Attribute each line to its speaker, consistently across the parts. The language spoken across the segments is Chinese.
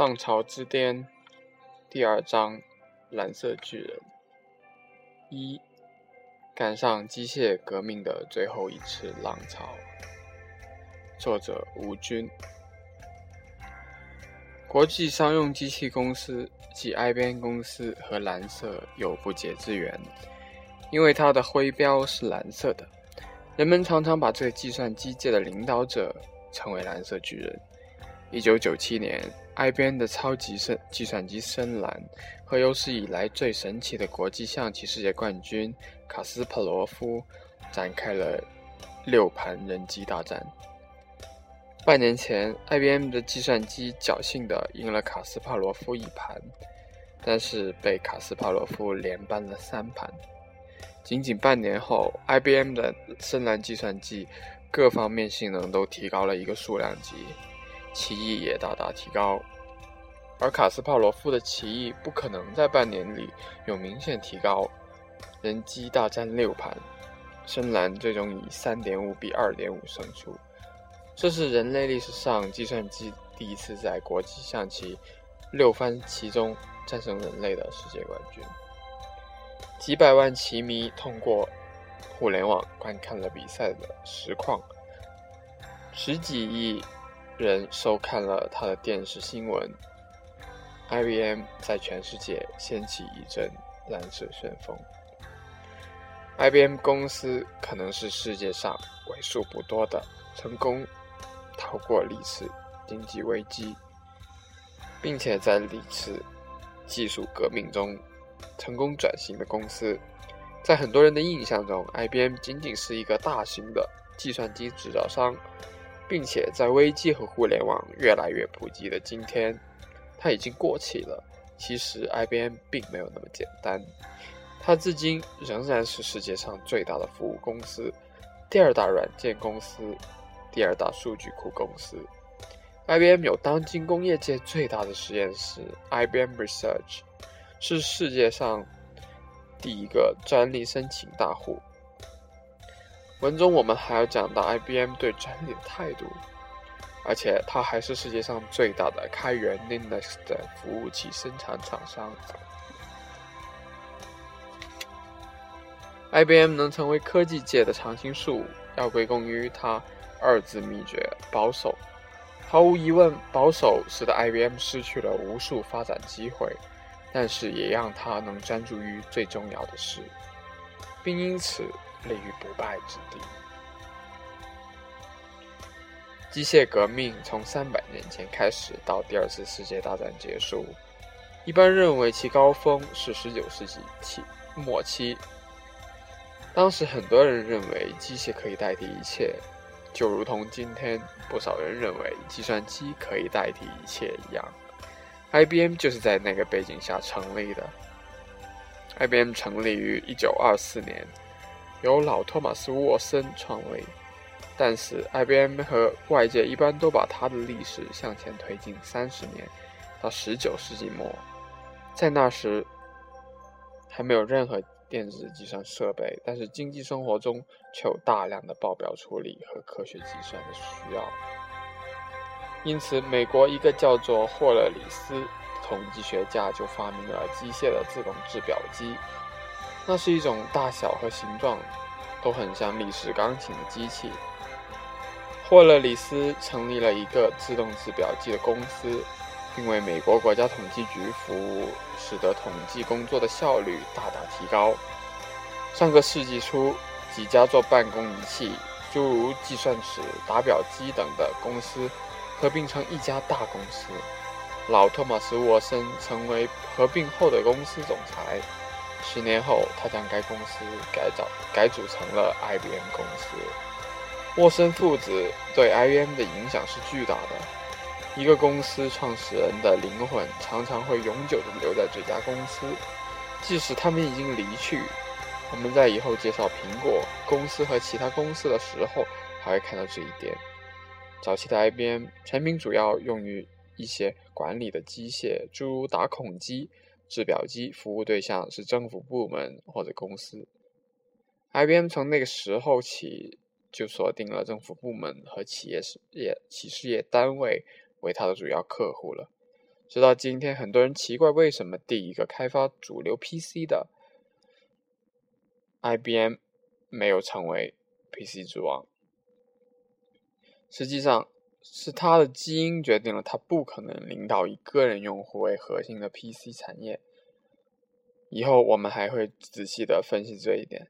Speaker 1: 浪潮之巅第二章：蓝色巨人。一，赶上机械革命的最后一次浪潮。作者：吴军。国际商用机器公司及 IBM 公司和蓝色有不解之缘，因为它的徽标是蓝色的。人们常常把这个计算机界的领导者称为蓝色巨人。一九九七年。IBM 的超级深计算机深蓝和有史以来最神奇的国际象棋世界冠军卡斯帕罗夫展开了六盘人机大战。半年前，IBM 的计算机侥幸地赢了卡斯帕罗夫一盘，但是被卡斯帕罗夫连扳了三盘。仅仅半年后，IBM 的深蓝计算机各方面性能都提高了一个数量级。棋艺也大大提高，而卡斯帕罗夫的棋艺不可能在半年里有明显提高。人机大战六盘，深蓝最终以三点五比二点五胜出，这是人类历史上计算机第一次在国际象棋六番棋中战胜人类的世界冠军。几百万棋迷通过互联网观看了比赛的实况，十几亿。人收看了他的电视新闻，IBM 在全世界掀起一阵蓝色旋风。IBM 公司可能是世界上为数不多的成功逃过历次经济危机，并且在历次技术革命中成功转型的公司。在很多人的印象中，IBM 仅仅是一个大型的计算机制造商。并且在危机和互联网越来越普及的今天，它已经过气了。其实，IBM 并没有那么简单，它至今仍然是世界上最大的服务公司、第二大软件公司、第二大数据库公司。IBM 有当今工业界最大的实验室 ——IBM Research，是世界上第一个专利申请大户。文中我们还要讲到 IBM 对专利的态度，而且它还是世界上最大的开源 Linux 的服务器生产厂商。IBM 能成为科技界的常青树，要归功于它二字秘诀：保守。毫无疑问，保守使得 IBM 失去了无数发展机会，但是也让它能专注于最重要的事，并因此。立于不败之地。机械革命从三百年前开始到第二次世界大战结束，一般认为其高峰是十九世纪期末期。当时很多人认为机械可以代替一切，就如同今天不少人认为计算机可以代替一切一样。IBM 就是在那个背景下成立的。IBM 成立于一九二四年。由老托马斯·沃森创立，但是 IBM 和外界一般都把它的历史向前推进三十年，到十九世纪末，在那时还没有任何电子计算设备，但是经济生活中却有大量的报表处理和科学计算的需要，因此美国一个叫做霍勒里斯统计学家就发明了机械的自动制表机。那是一种大小和形状都很像立式钢琴的机器。霍勒里斯成立了一个自动制表机的公司，并为美国国家统计局服务，使得统计工作的效率大大提高。上个世纪初，几家做办公仪器，诸如计算尺、打表机等的公司合并成一家大公司。老托马斯·沃森成为合并后的公司总裁。十年后，他将该公司改造改组成了 IBM 公司。沃森父子对 IBM 的影响是巨大的。一个公司创始人的灵魂常常会永久地留在这家公司，即使他们已经离去。我们在以后介绍苹果公司和其他公司的时候，还会看到这一点。早期的 IBM 产品主要用于一些管理的机械，诸如打孔机。制表机服务对象是政府部门或者公司。IBM 从那个时候起就锁定了政府部门和企业事业企事业单位为它的主要客户了。直到今天，很多人奇怪为什么第一个开发主流 PC 的 IBM 没有成为 PC 之王。实际上，是他的基因决定了他不可能领导以个人用户为核心的 PC 产业。以后我们还会仔细的分析这一点。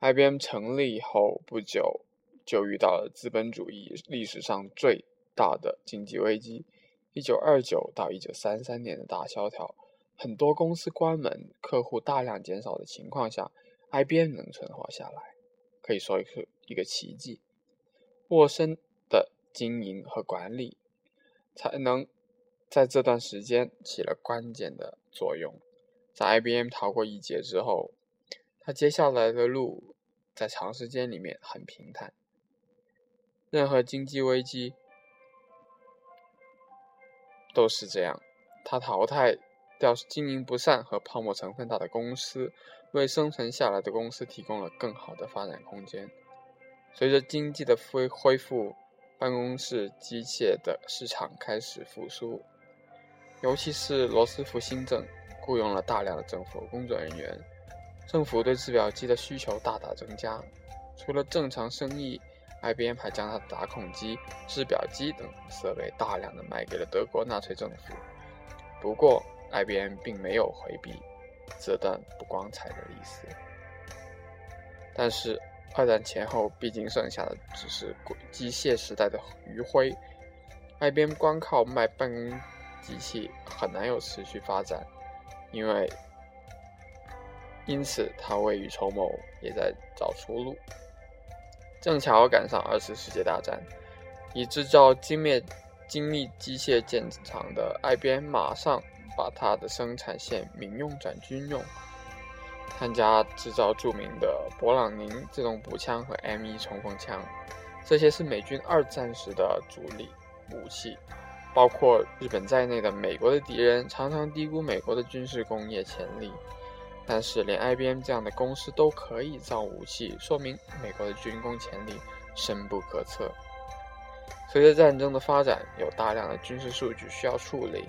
Speaker 1: IBM 成立后不久，就遇到了资本主义历史上最大的经济危机。一九二九到一九三三年的大萧条，很多公司关门，客户大量减少的情况下，IBM 能存活下来，可以说是一个奇迹。沃森经营和管理，才能在这段时间起了关键的作用。在 IBM 逃过一劫之后，他接下来的路在长时间里面很平坦。任何经济危机。都是这样，他淘汰掉经营不善和泡沫成分大的公司，为生存下来的公司提供了更好的发展空间。随着经济的恢恢复，办公室机械的市场开始复苏，尤其是罗斯福新政雇佣了大量的政府工作人员，政府对制表机的需求大大增加。除了正常生意。IBM 还将它的打孔机、制表机等设备大量的卖给了德国纳粹政府。不过，IBM 并没有回避这段不光彩的历史。但是，二战前后毕竟剩下的只是机械时代的余晖，IBM 光靠卖办公机器很难有持续发展，因为因此他未雨绸缪，也在找出路。正巧赶上二次世界大战，以制造精密精密机械见长的 IBM 马上把它的生产线民用转军用，参加制造著名的勃朗宁自动步枪和 M1 冲锋枪，这些是美军二战时的主力武器。包括日本在内的美国的敌人常常低估美国的军事工业潜力。但是，连 IBM 这样的公司都可以造武器，说明美国的军工潜力深不可测。随着战争的发展，有大量的军事数据需要处理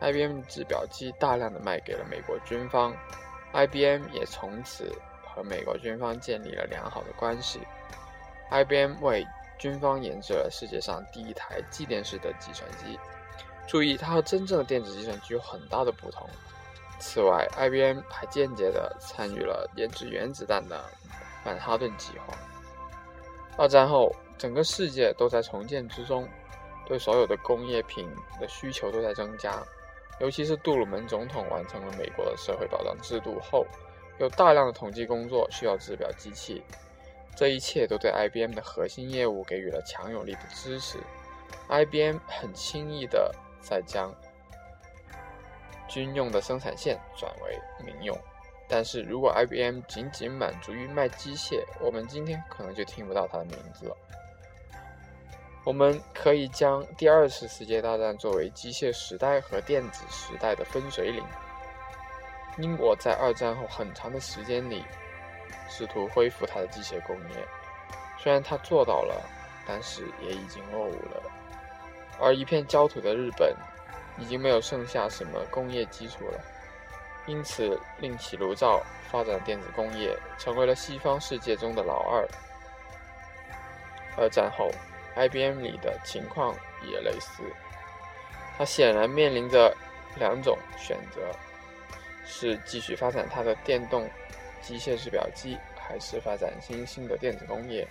Speaker 1: ，IBM 制表机大量的卖给了美国军方，IBM 也从此和美国军方建立了良好的关系。IBM 为军方研制了世界上第一台继电式的计算机。注意，它和真正的电子计算机有很大的不同。此外，IBM 还间接地参与了研制原子弹的曼哈顿计划。二战后，整个世界都在重建之中，对所有的工业品的需求都在增加。尤其是杜鲁门总统完成了美国的社会保障制度后，有大量的统计工作需要制表机器。这一切都对 IBM 的核心业务给予了强有力的支持。IBM 很轻易的在将军用的生产线转为民用，但是如果 IBM 仅仅满足于卖机械，我们今天可能就听不到它的名字了。我们可以将第二次世界大战作为机械时代和电子时代的分水岭。英国在二战后很长的时间里试图恢复它的机械工业，虽然它做到了，但是也已经落伍了。而一片焦土的日本。已经没有剩下什么工业基础了，因此另起炉灶发展电子工业，成为了西方世界中的老二。二战后，IBM 里的情况也类似，它显然面临着两种选择：是继续发展它的电动机械制表机，还是发展新兴的电子工业？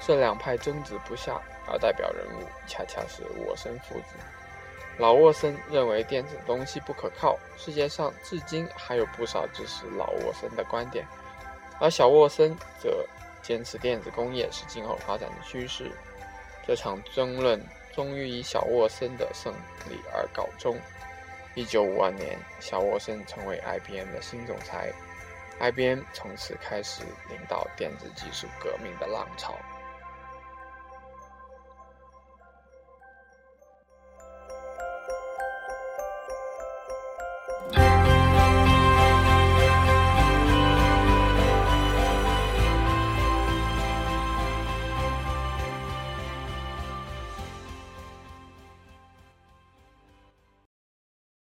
Speaker 1: 这两派争执不下，而代表人物恰恰是沃森父子。老沃森认为电子东西不可靠，世界上至今还有不少支持老沃森的观点，而小沃森则坚持电子工业是今后发展的趋势。这场争论终于以小沃森的胜利而告终。一九五二年，小沃森成为 IBM 的新总裁，IBM 从此开始领导电子技术革命的浪潮。